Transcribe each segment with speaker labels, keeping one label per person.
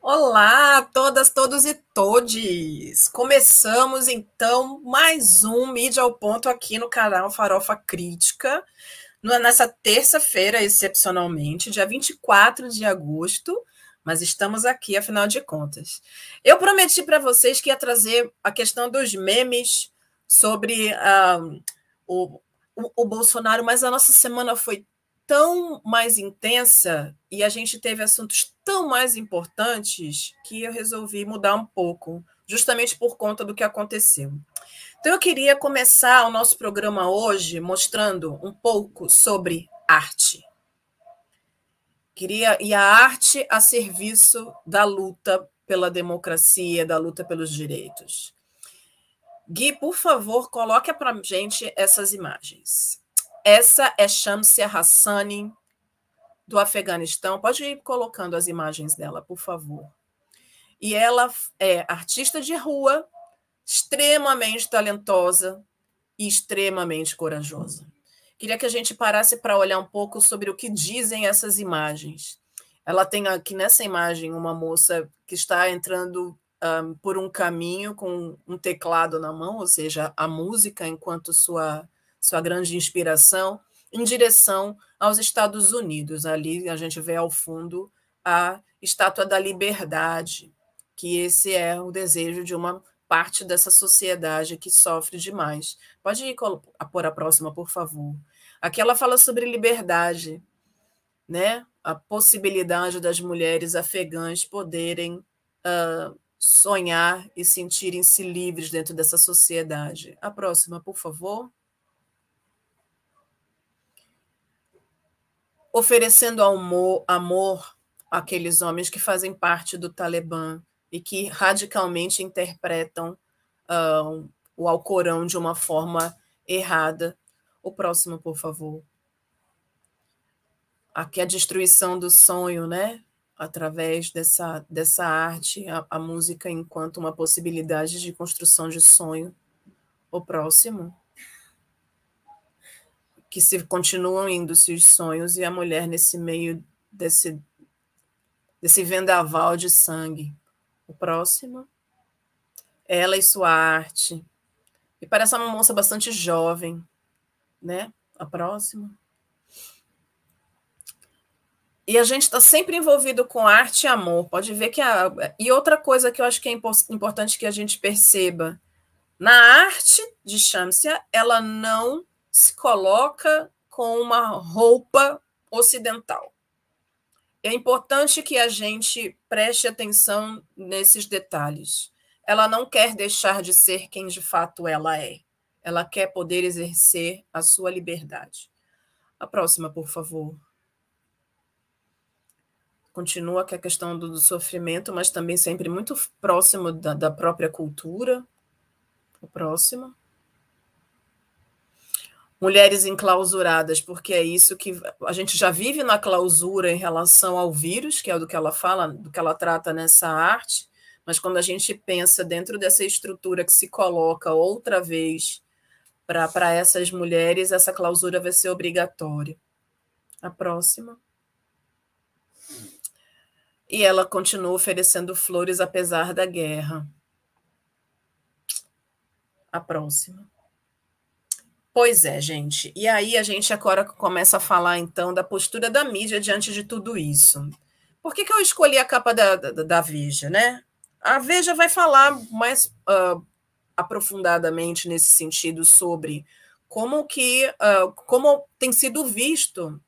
Speaker 1: Olá, todas, todos e todes! Começamos então mais um Mídia ao Ponto aqui no canal Farofa Crítica, nessa terça-feira, excepcionalmente, dia 24 de agosto, mas estamos aqui, afinal de contas. Eu prometi para vocês que ia trazer a questão dos memes sobre uh, o, o, o Bolsonaro, mas a nossa semana foi tão mais intensa e a gente teve assuntos tão mais importantes que eu resolvi mudar um pouco, justamente por conta do que aconteceu. Então, eu queria começar o nosso programa hoje mostrando um pouco sobre arte. Queria e a arte a serviço da luta pela democracia, da luta pelos direitos. Gui, por favor, coloque para gente essas imagens. Essa é Shamsia Hassani, do Afeganistão. Pode ir colocando as imagens dela, por favor. E ela é artista de rua, extremamente talentosa e extremamente corajosa. Queria que a gente parasse para olhar um pouco sobre o que dizem essas imagens. Ela tem aqui nessa imagem uma moça que está entrando um, por um caminho com um teclado na mão, ou seja, a música enquanto sua sua grande inspiração, em direção aos Estados Unidos. Ali a gente vê ao fundo a Estátua da Liberdade, que esse é o desejo de uma parte dessa sociedade que sofre demais. Pode ir pôr a próxima, por favor. Aqui ela fala sobre liberdade, né? a possibilidade das mulheres afegãs poderem uh, sonhar e sentirem-se livres dentro dessa sociedade. A próxima, por favor. Oferecendo amor, amor àqueles homens que fazem parte do Talibã e que radicalmente interpretam uh, o Alcorão de uma forma errada. O próximo, por favor. Aqui a destruição do sonho, né? Através dessa, dessa arte, a, a música enquanto uma possibilidade de construção de sonho. O próximo que se continuam indo-se os sonhos e a mulher nesse meio desse, desse vendaval de sangue. O próximo, ela e sua arte. E parece uma moça bastante jovem, né? A próxima. E a gente está sempre envolvido com arte e amor. Pode ver que a. E outra coisa que eu acho que é importante que a gente perceba: na arte de Shamsia, ela não se coloca com uma roupa ocidental. É importante que a gente preste atenção nesses detalhes. Ela não quer deixar de ser quem de fato ela é. Ela quer poder exercer a sua liberdade. A próxima, por favor. Continua com a questão do, sofrimento, mas também sempre muito próximo da, da própria cultura. O próximo mulheres enclausuradas, porque é isso que a gente já vive na clausura em relação ao vírus, que é do que ela fala, do que ela trata nessa arte, mas quando a gente pensa dentro dessa estrutura que se coloca outra vez para essas mulheres, essa clausura vai ser obrigatória. A próxima. E ela continua oferecendo flores apesar da guerra. A próxima. Pois é, gente. E aí a gente agora começa a falar, então, da postura da mídia diante de tudo isso. Por que, que eu escolhi a capa da, da, da Veja, né? A Veja vai falar mais uh, aprofundadamente nesse sentido sobre como que uh, como tem sido visto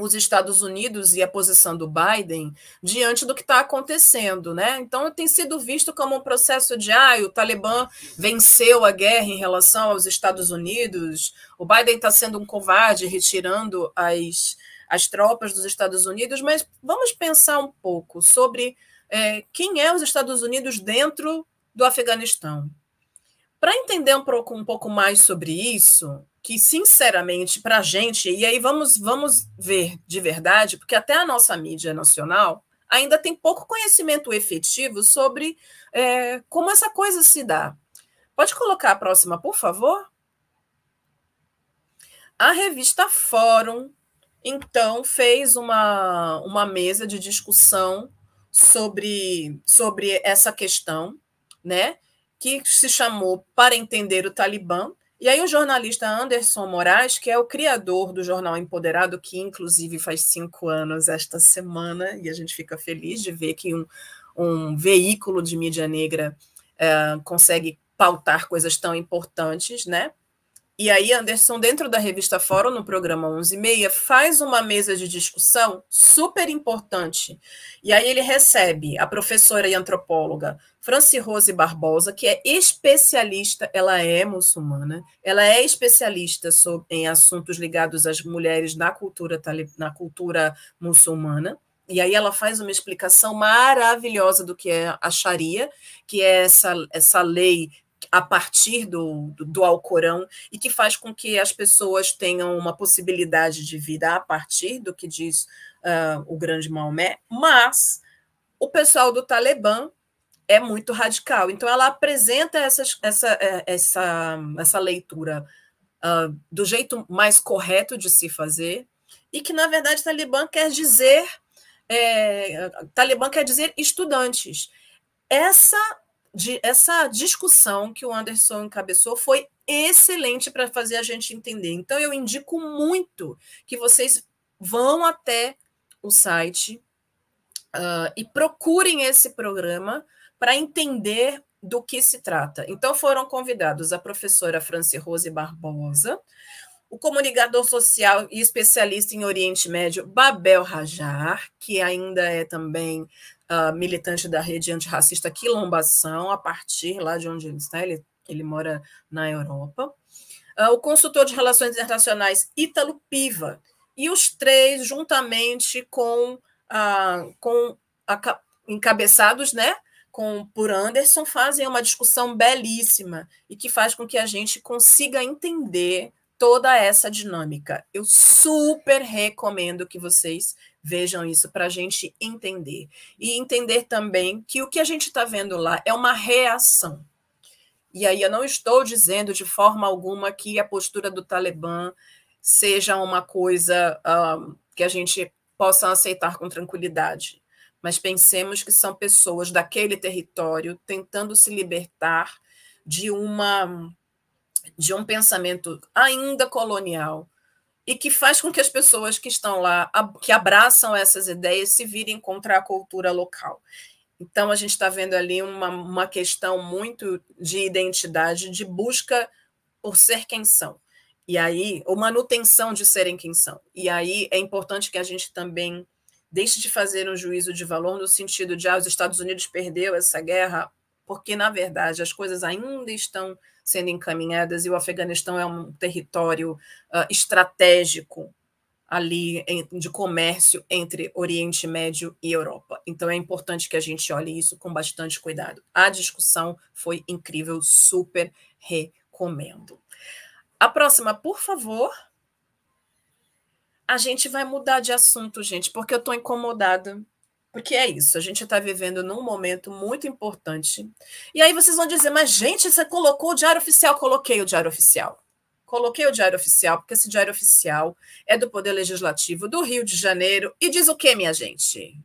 Speaker 1: os Estados Unidos e a posição do Biden diante do que está acontecendo, né? Então tem sido visto como um processo de ah, o Talibã venceu a guerra em relação aos Estados Unidos, o Biden está sendo um covarde retirando as, as tropas dos Estados Unidos, mas vamos pensar um pouco sobre é, quem é os Estados Unidos dentro do Afeganistão. Para entender um pouco, um pouco mais sobre isso, que, sinceramente, para a gente, e aí vamos, vamos ver de verdade, porque até a nossa mídia nacional ainda tem pouco conhecimento efetivo sobre é, como essa coisa se dá. Pode colocar a próxima, por favor? A revista Fórum, então, fez uma, uma mesa de discussão sobre, sobre essa questão, né? Que se chamou Para Entender o Talibã. E aí o jornalista Anderson Moraes, que é o criador do jornal Empoderado, que inclusive faz cinco anos esta semana, e a gente fica feliz de ver que um, um veículo de mídia negra é, consegue pautar coisas tão importantes, né? E aí, Anderson, dentro da revista Fórum, no programa 11 e meia, faz uma mesa de discussão super importante. E aí ele recebe a professora e antropóloga Franci Rose Barbosa, que é especialista, ela é muçulmana, ela é especialista sobre, em assuntos ligados às mulheres na cultura, na cultura muçulmana. E aí ela faz uma explicação maravilhosa do que é a Sharia, que é essa, essa lei a partir do, do, do, Alcorão e que faz com que as pessoas tenham uma possibilidade de vida a partir do que diz uh, o grande Maomé, mas o pessoal do Talibã é muito radical. Então, ela apresenta essas, essa, é, essa, essa leitura uh, do jeito mais correto de se fazer e que, na verdade, Talibã quer dizer. É, Talibã quer dizer estudantes. Essa de, essa discussão que o Anderson encabeçou foi excelente para fazer a gente entender. Então, eu indico muito que vocês vão até o site uh, e procurem esse programa para entender do que se trata. Então, foram convidados a professora Franci Rose Barbosa, o comunicador social e especialista em Oriente Médio, Babel Rajar, que ainda é também uh, militante da rede antirracista Quilombação, a partir lá de onde ele está, ele, ele mora na Europa. Uh, o consultor de relações internacionais Ítalo Piva, e os três, juntamente com, uh, com a, encabeçados né, com, por Anderson, fazem uma discussão belíssima e que faz com que a gente consiga entender toda essa dinâmica. Eu super recomendo que vocês Vejam isso para a gente entender. E entender também que o que a gente está vendo lá é uma reação. E aí eu não estou dizendo de forma alguma que a postura do Talibã seja uma coisa uh, que a gente possa aceitar com tranquilidade. Mas pensemos que são pessoas daquele território tentando se libertar de uma de um pensamento ainda colonial, e que faz com que as pessoas que estão lá, que abraçam essas ideias, se virem contra a cultura local. Então, a gente está vendo ali uma, uma questão muito de identidade, de busca por ser quem são. E aí, ou manutenção de serem quem são. E aí é importante que a gente também deixe de fazer um juízo de valor no sentido de ah, os Estados Unidos perdeu essa guerra, porque, na verdade, as coisas ainda estão sendo encaminhadas e o Afeganistão é um território uh, estratégico ali de comércio entre Oriente Médio e Europa. Então é importante que a gente olhe isso com bastante cuidado. A discussão foi incrível, super recomendo. A próxima, por favor. A gente vai mudar de assunto, gente, porque eu estou incomodada porque é isso, a gente está vivendo num momento muito importante. E aí vocês vão dizer, mas gente, você colocou o diário oficial? Coloquei o diário oficial. Coloquei o diário oficial, porque esse diário oficial é do Poder Legislativo do Rio de Janeiro e diz o que, minha gente?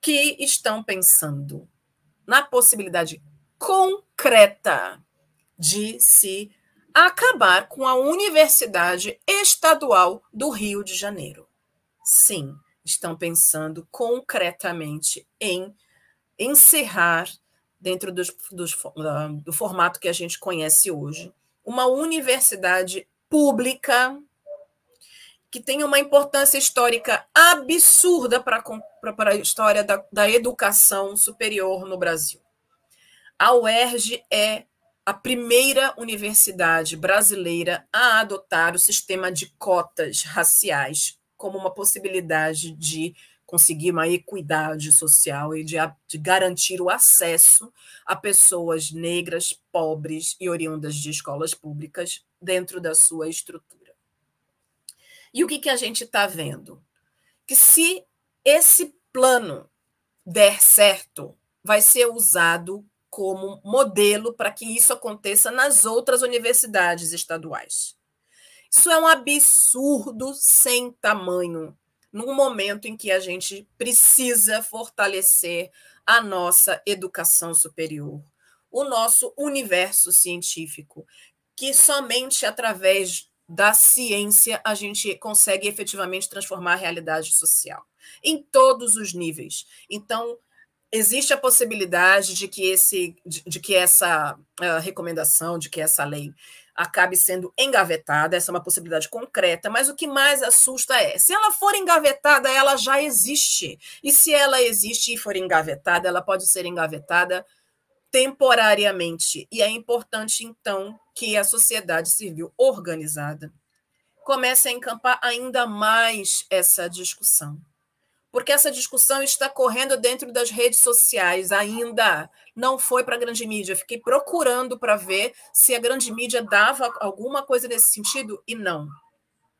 Speaker 1: Que estão pensando na possibilidade concreta de se acabar com a Universidade Estadual do Rio de Janeiro. Sim, estão pensando concretamente em encerrar, dentro dos, dos, do formato que a gente conhece hoje, uma universidade pública que tem uma importância histórica absurda para a história da, da educação superior no Brasil. A UERJ é a primeira universidade brasileira a adotar o sistema de cotas raciais como uma possibilidade de conseguir uma equidade social e de, de, garantir o acesso a pessoas negras, pobres e oriundas de escolas públicas dentro da sua estrutura. E o que, que a gente está vendo? Que se esse plano der certo, vai ser usado como modelo para que isso aconteça nas outras universidades estaduais. Isso é um absurdo sem tamanho. num momento em que a gente precisa fortalecer a nossa educação superior, o nosso universo científico, que somente através da ciência a gente consegue efetivamente transformar a realidade social em todos os níveis. Então, existe a possibilidade de que esse de, de que essa uh, recomendação, de que essa lei acabe sendo engavetada, essa é uma possibilidade concreta, mas o que mais assusta é, se ela for engavetada, ela já existe. E se ela existe e for engavetada, ela pode ser engavetada temporariamente. E é importante, então, que a sociedade civil organizada comece a encampar ainda mais essa discussão. Porque essa discussão está correndo dentro das redes sociais ainda. Não foi para a grande mídia. Fiquei procurando para ver se a grande mídia dava alguma coisa nesse sentido e não.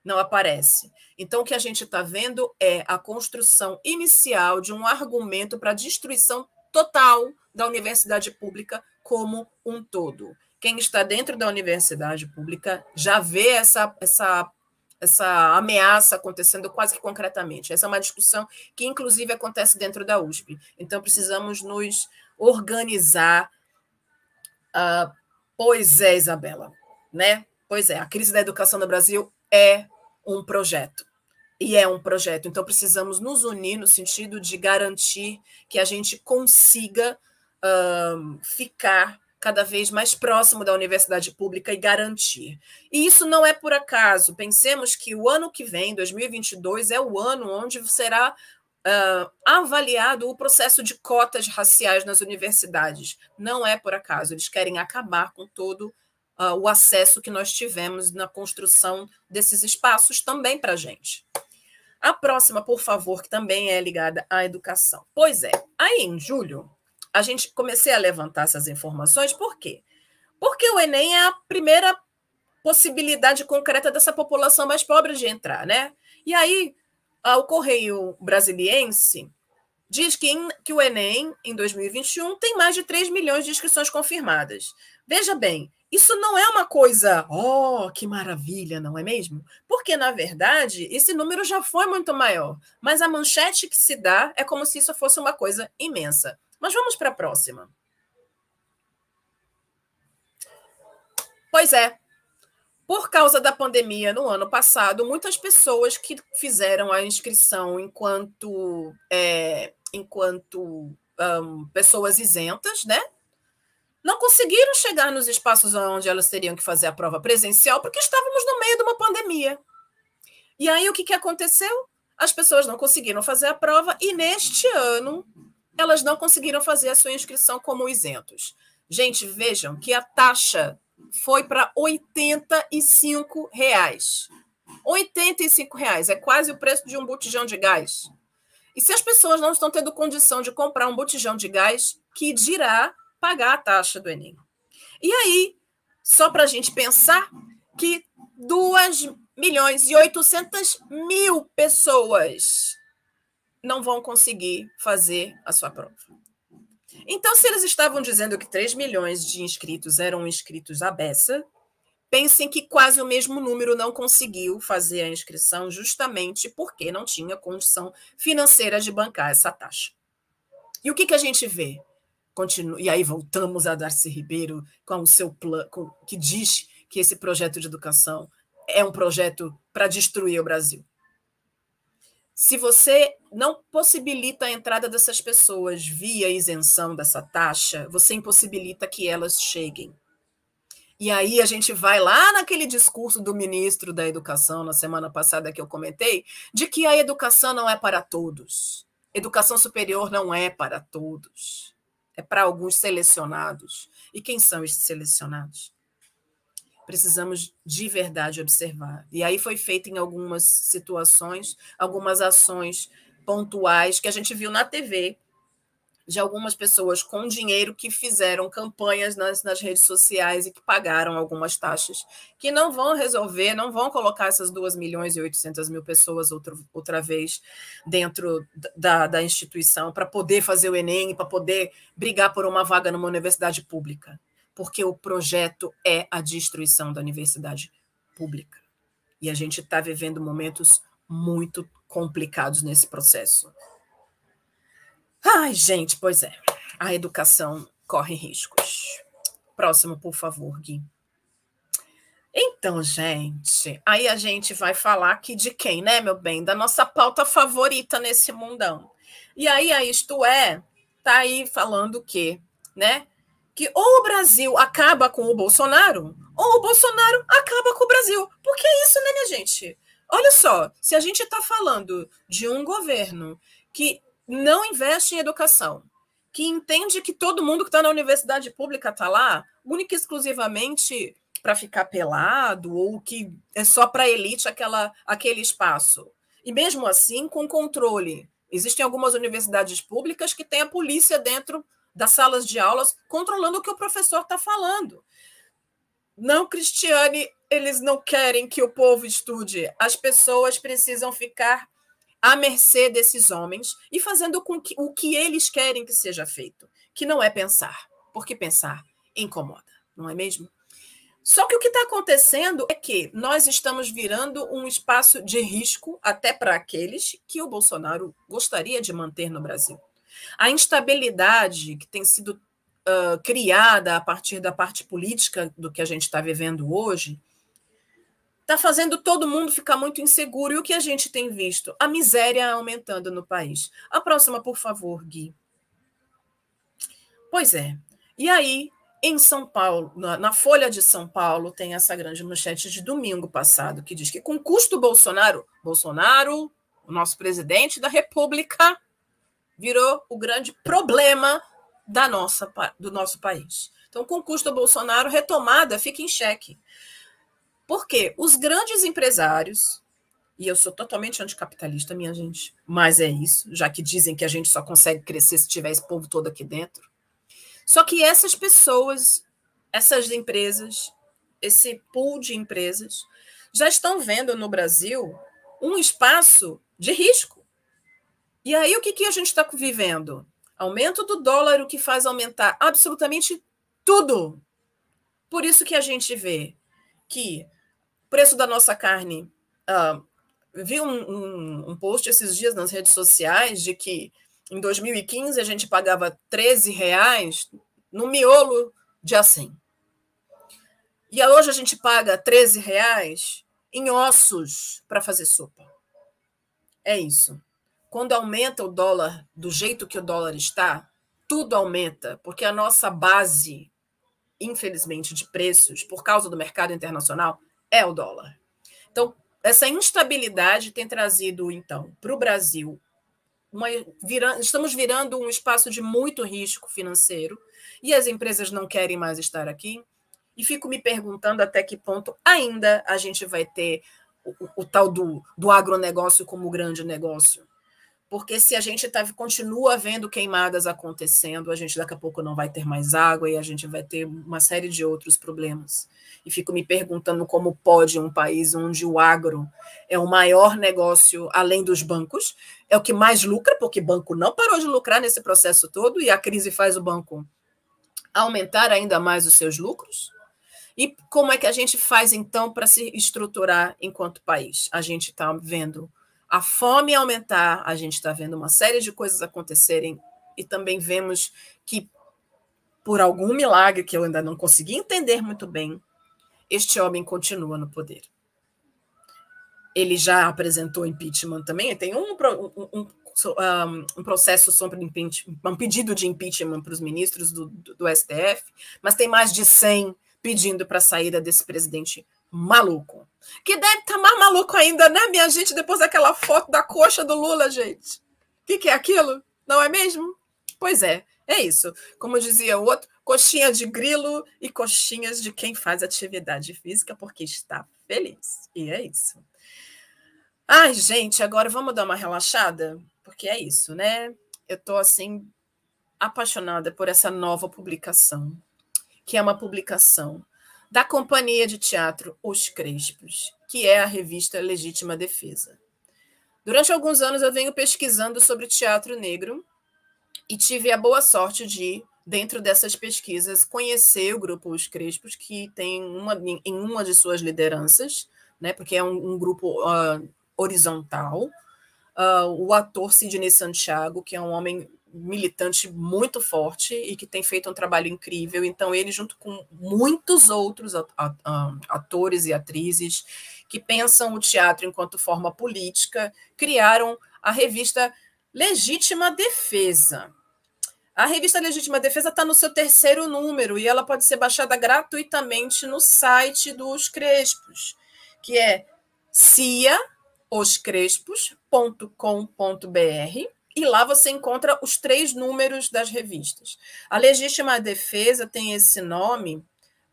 Speaker 1: Não aparece. Então, o que a gente está vendo é a construção inicial de um argumento para a destruição total da universidade pública como um todo. Quem está dentro da universidade pública já vê essa, essa, essa ameaça acontecendo quase que concretamente. Essa é uma discussão que, inclusive, acontece dentro da USP. Então, precisamos nos organizar. Uh, pois é, Isabela, né? Pois é, a crise da educação no Brasil é um projeto e é um projeto. Então, precisamos nos unir no sentido de garantir que a gente consiga um, ficar cada vez mais próximo da universidade pública e garantir. E isso não é por acaso. Pensemos que o ano que vem, 2022, é o ano onde será uh, avaliado o processo de cotas raciais nas universidades. Não é por acaso. Eles querem acabar com todo uh, o acesso que nós tivemos na construção desses espaços também para a gente. A próxima, por favor, que também é ligada à educação. Pois é, aí em julho, a gente comecei a levantar essas informações, por quê? Porque o Enem é a primeira possibilidade concreta dessa população mais pobre de entrar, né? E aí, o Correio Brasiliense diz que, em, que o Enem, em 2021, tem mais de 3 milhões de inscrições confirmadas. Veja bem, isso não é uma coisa, oh, que maravilha, não é mesmo? Porque, na verdade, esse número já foi muito maior, mas a manchete que se dá é como se isso fosse uma coisa imensa. Mas vamos para a próxima. Pois é, por causa da pandemia no ano passado, muitas pessoas que fizeram a inscrição enquanto, é, enquanto um, pessoas isentas, né? não conseguiram chegar nos espaços onde elas teriam que fazer a prova presencial porque estávamos no meio de uma pandemia. E aí o que, que aconteceu? As pessoas não conseguiram fazer a prova e neste ano elas não conseguiram fazer a sua inscrição como isentos. Gente, vejam que a taxa foi para 85 reais. 85 reais é quase o preço de um botijão de gás. E se as pessoas não estão tendo condição de comprar um botijão de gás, que dirá pagar a taxa do Enem. E aí, só para a gente pensar que 2 milhões e 800 mil pessoas não vão conseguir fazer a sua prova. Então, se eles estavam dizendo que 3 milhões de inscritos eram inscritos à beça, pensem que quase o mesmo número não conseguiu fazer a inscrição justamente porque não tinha condição financeira de bancar essa taxa. E o que, que a gente vê? Continua, e aí voltamos a Darcy Ribeiro com o seu plano, que diz que esse projeto de educação é um projeto para destruir o Brasil. Se você não possibilita a entrada dessas pessoas via isenção dessa taxa, você impossibilita que elas cheguem. E aí a gente vai lá naquele discurso do ministro da Educação na semana passada que eu comentei, de que a educação não é para todos. Educação superior não é para todos é para alguns selecionados. E quem são esses selecionados? Precisamos de verdade observar. E aí foi feito em algumas situações, algumas ações pontuais que a gente viu na TV, de algumas pessoas com dinheiro que fizeram campanhas nas, nas redes sociais e que pagaram algumas taxas, que não vão resolver, não vão colocar essas 2 milhões e 800 mil pessoas outra, outra vez dentro da, da instituição para poder fazer o Enem, para poder brigar por uma vaga numa universidade pública. Porque o projeto é a destruição da universidade pública. E a gente está vivendo momentos muito complicados nesse processo. Ai, gente, pois é. A educação corre riscos. Próximo, por favor, Gui. Então, gente, aí a gente vai falar aqui de quem, né, meu bem? Da nossa pauta favorita nesse mundão. E aí, a Isto É tá aí falando o quê, né? Que ou o Brasil acaba com o Bolsonaro, ou o Bolsonaro acaba com o Brasil. Porque é isso, né, minha gente? Olha só, se a gente está falando de um governo que não investe em educação, que entende que todo mundo que está na universidade pública está lá, única e exclusivamente para ficar pelado, ou que é só para elite aquela, aquele espaço. E mesmo assim, com controle. Existem algumas universidades públicas que têm a polícia dentro das salas de aulas controlando o que o professor está falando. Não, Cristiane, eles não querem que o povo estude. As pessoas precisam ficar à mercê desses homens e fazendo com que, o que eles querem que seja feito, que não é pensar, porque pensar incomoda, não é mesmo? Só que o que está acontecendo é que nós estamos virando um espaço de risco até para aqueles que o Bolsonaro gostaria de manter no Brasil. A instabilidade que tem sido uh, criada a partir da parte política do que a gente está vivendo hoje está fazendo todo mundo ficar muito inseguro. E o que a gente tem visto? A miséria aumentando no país. A próxima, por favor, Gui. Pois é. E aí, em São Paulo, na, na, Folha de São Paulo, tem essa grande manchete de domingo passado, que diz que com custo Bolsonaro, Bolsonaro, o nosso presidente da República, virou o grande problema da nossa, do nosso país. Então, com custo Bolsonaro, retomada fica em xeque. Porque os grandes empresários, e eu sou totalmente anticapitalista, minha gente, mas é isso, já que dizem que a gente só consegue crescer se tiver esse povo todo aqui dentro só que essas pessoas, essas empresas, esse pool de empresas, já estão vendo no Brasil um espaço de risco. E aí o que, que a gente está vivendo? Aumento do dólar, o que faz aumentar absolutamente tudo. Por isso que a gente vê que o preço da nossa carne. Uh, vi um, um, um, post esses dias nas redes sociais de que em 2015 a gente pagava 13 reais no miolo de assim. E hoje a gente paga 13 reais em ossos para fazer sopa. É isso. Quando aumenta o dólar do jeito que o dólar está, tudo aumenta, porque a nossa base, infelizmente, de preços, por causa do mercado internacional, é o dólar. Então, essa instabilidade tem trazido, então, para o Brasil uma, vira, estamos virando um espaço de muito risco financeiro e as empresas não querem mais estar aqui. E fico me perguntando até que ponto ainda a gente vai ter o, o tal do, do agronegócio como grande negócio. Porque se a gente tá, continua vendo queimadas acontecendo, a gente daqui a pouco não vai ter mais água e a gente vai ter uma série de outros problemas. E fico me perguntando como pode um país onde o agro é o maior negócio além dos bancos, é o que mais lucra, porque banco não parou de lucrar nesse processo todo e a crise faz o banco aumentar ainda mais os seus lucros. E como é que a gente faz então para se estruturar enquanto país? A gente está vendo a fome aumentar, a gente está vendo uma série de coisas acontecerem e também vemos que, por algum milagre que eu ainda não consegui entender muito bem, este homem continua no poder. Ele já apresentou impeachment também, tem um, um, um, um processo sobre um pedido de impeachment para os ministros do, do, do, STF, mas tem mais de 100 pedindo para a saída desse presidente maluco. Que deve estar tá mais maluco ainda, né, minha gente, depois daquela foto da coxa do Lula, gente. O que, que é aquilo? Não é mesmo? Pois é, é isso. Como dizia o outro, coxinha de grilo e coxinhas de quem faz atividade física porque está feliz. E é isso. Ai, gente, agora vamos dar uma relaxada? Porque é isso, né? Eu estou assim apaixonada por essa nova publicação, que é uma publicação da Companhia de Teatro Os Crespos, que é a revista Legítima Defesa. Durante alguns anos eu venho pesquisando sobre teatro negro e tive a boa sorte de dentro dessas pesquisas, conhecer o grupo Os Crespos, que tem uma, em uma de suas lideranças, né, porque é um, um grupo uh, horizontal. Uh, o ator Sidney Santiago, que é um homem militante muito forte e que tem feito um trabalho incrível. Então, ele, junto com muitos outros atores e atrizes que pensam o teatro enquanto forma política, criaram a revista Legítima Defesa. A revista Legítima Defesa está no seu terceiro número e ela pode ser baixada gratuitamente no site dos Crespos, que é ciaoscrespos.com.br e lá você encontra os três números das revistas. A Legítima Defesa tem esse nome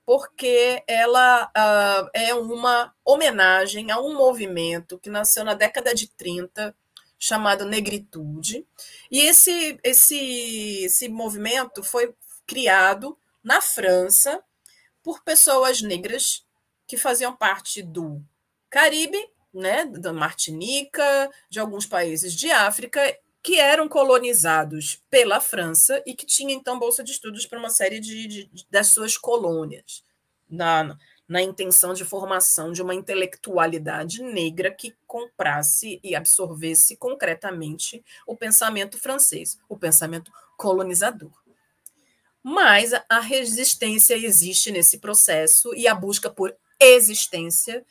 Speaker 1: porque ela uh, é uma homenagem a um movimento que nasceu na década de 30, chamado Negritude. E esse, esse, esse movimento foi criado na França por pessoas negras que faziam parte do Caribe, né, da Martinica, de alguns países de África que eram colonizados pela França e que tinha então bolsa de estudos para uma série de, de, das suas colônias, na, na intenção de formação de uma intelectualidade negra que comprasse e absorvesse concretamente o pensamento francês, o pensamento colonizador. Mas a resistência existe nesse processo e a busca por existência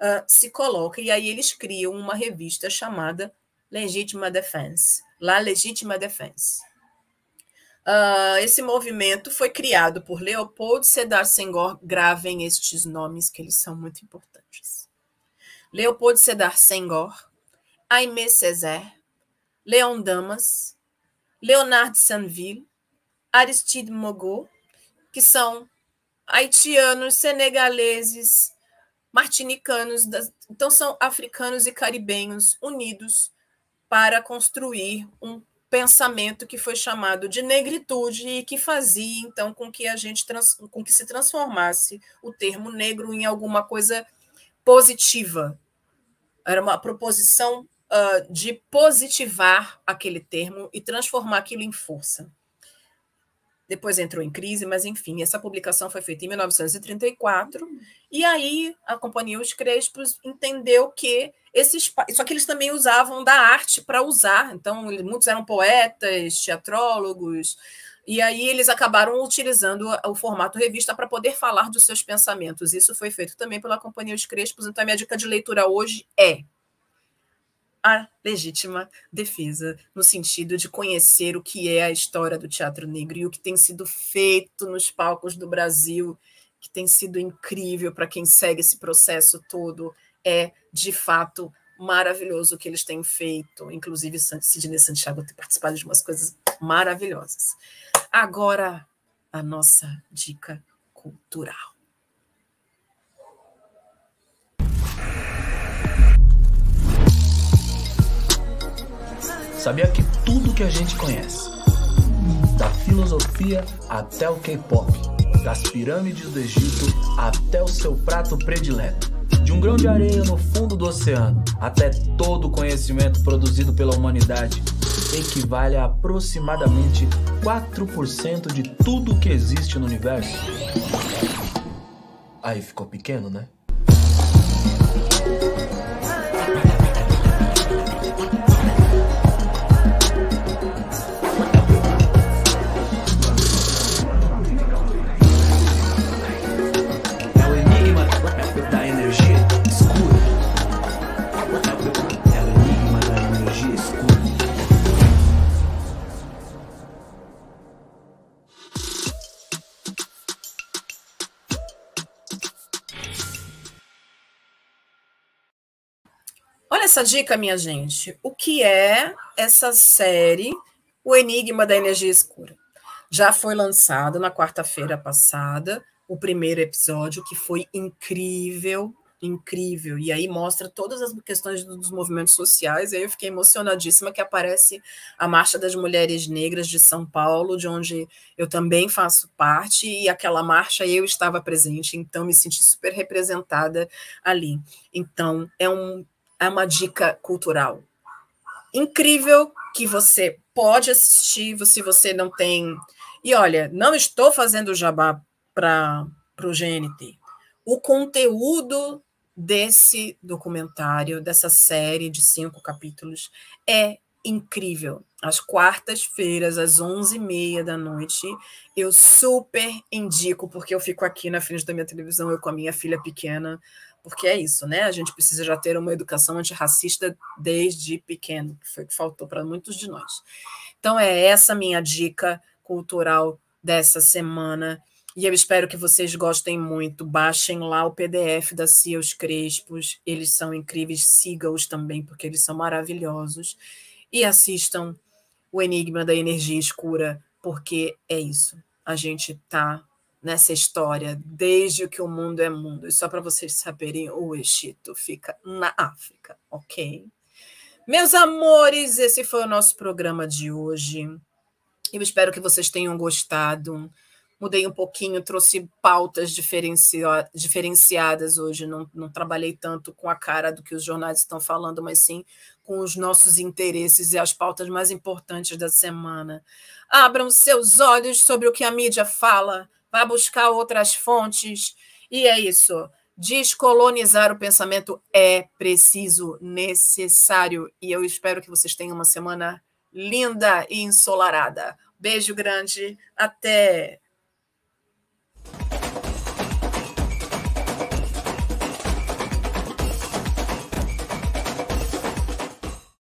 Speaker 1: uh, se coloca, e aí eles criam uma revista chamada Legítima Defense, La Legítima Defense. Uh, esse movimento foi criado por Leopold Sedar Senghor. Gravem estes nomes, que eles são muito importantes. Leopold Sedar Senghor, Aimé Césaire, Léon Damas, Leonard Sanville, Aristide Mogot, que são haitianos, senegaleses, martinicanos, então são africanos e caribenhos unidos para construir um pensamento que foi chamado de negritude e que fazia então com que a gente trans, com que se transformasse o termo negro em alguma coisa positiva. Era uma proposição uh, de positivar aquele termo e transformar aquilo em força depois entrou em crise, mas enfim, essa publicação foi feita em 1934, e aí a Companhia Os Crespos entendeu que esses. Só que eles também usavam da arte para usar, então muitos eram poetas, teatrólogos, e aí eles acabaram utilizando o formato revista para poder falar dos seus pensamentos. Isso foi feito também pela Companhia Os Crespos, então a minha dica de leitura hoje é a legítima defesa, no sentido de conhecer o que é a história do teatro negro e o que tem sido feito nos palcos do Brasil, que tem sido incrível para quem segue esse processo todo. É, de fato, maravilhoso o que eles têm feito, inclusive Sidney Santiago tem participado de umas coisas maravilhosas. Agora, a nossa dica cultural.
Speaker 2: Sabia que tudo que a gente conhece, da filosofia até o K-pop, das pirâmides do Egito até o seu prato predileto, de um grão de areia no fundo do oceano até todo o conhecimento produzido pela humanidade, equivale a aproximadamente 4% de tudo que existe no universo. Aí ficou pequeno, né?
Speaker 1: Essa dica, minha gente. O que é essa série O Enigma da Energia Escura? Já foi lançado na quarta-feira passada o primeiro episódio, que foi incrível, incrível. E aí mostra todas as questões dos movimentos sociais. E aí eu fiquei emocionadíssima que aparece a Marcha das Mulheres Negras de São Paulo, de onde eu também faço parte, e aquela marcha eu estava presente, então me senti super representada ali. Então, é um é uma dica cultural incrível que você pode assistir se você não tem. E olha, não estou fazendo jabá para o GNT. O conteúdo desse documentário, dessa série de cinco capítulos, é incrível. Às quartas-feiras, às 11h30 da noite, eu super indico, porque eu fico aqui na frente da minha televisão, eu com a minha filha pequena, porque é isso, né? A gente precisa já ter uma educação antirracista desde pequeno, que foi o que faltou para muitos de nós. Então, é essa minha dica cultural dessa semana. E eu espero que vocês gostem muito. Baixem lá o PDF da Cia Os Crespos. Eles são incríveis. Siga-os também, porque eles são maravilhosos. E assistam O Enigma da Energia Escura, porque é isso. A gente está nessa história desde que o mundo é mundo. E só para vocês saberem, o Egito fica na África, ok? Meus amores, esse foi o nosso programa de hoje. Eu espero que vocês tenham gostado. Mudei um pouquinho, trouxe pautas diferenciadas hoje. Não, não trabalhei tanto com a cara do que os jornais estão falando, mas sim com os nossos interesses e as pautas mais importantes da semana. Abram seus olhos sobre o que a mídia fala, vá buscar outras fontes. E é isso. Descolonizar o pensamento é preciso, necessário. E eu espero que vocês tenham uma semana linda e ensolarada. Beijo grande, até!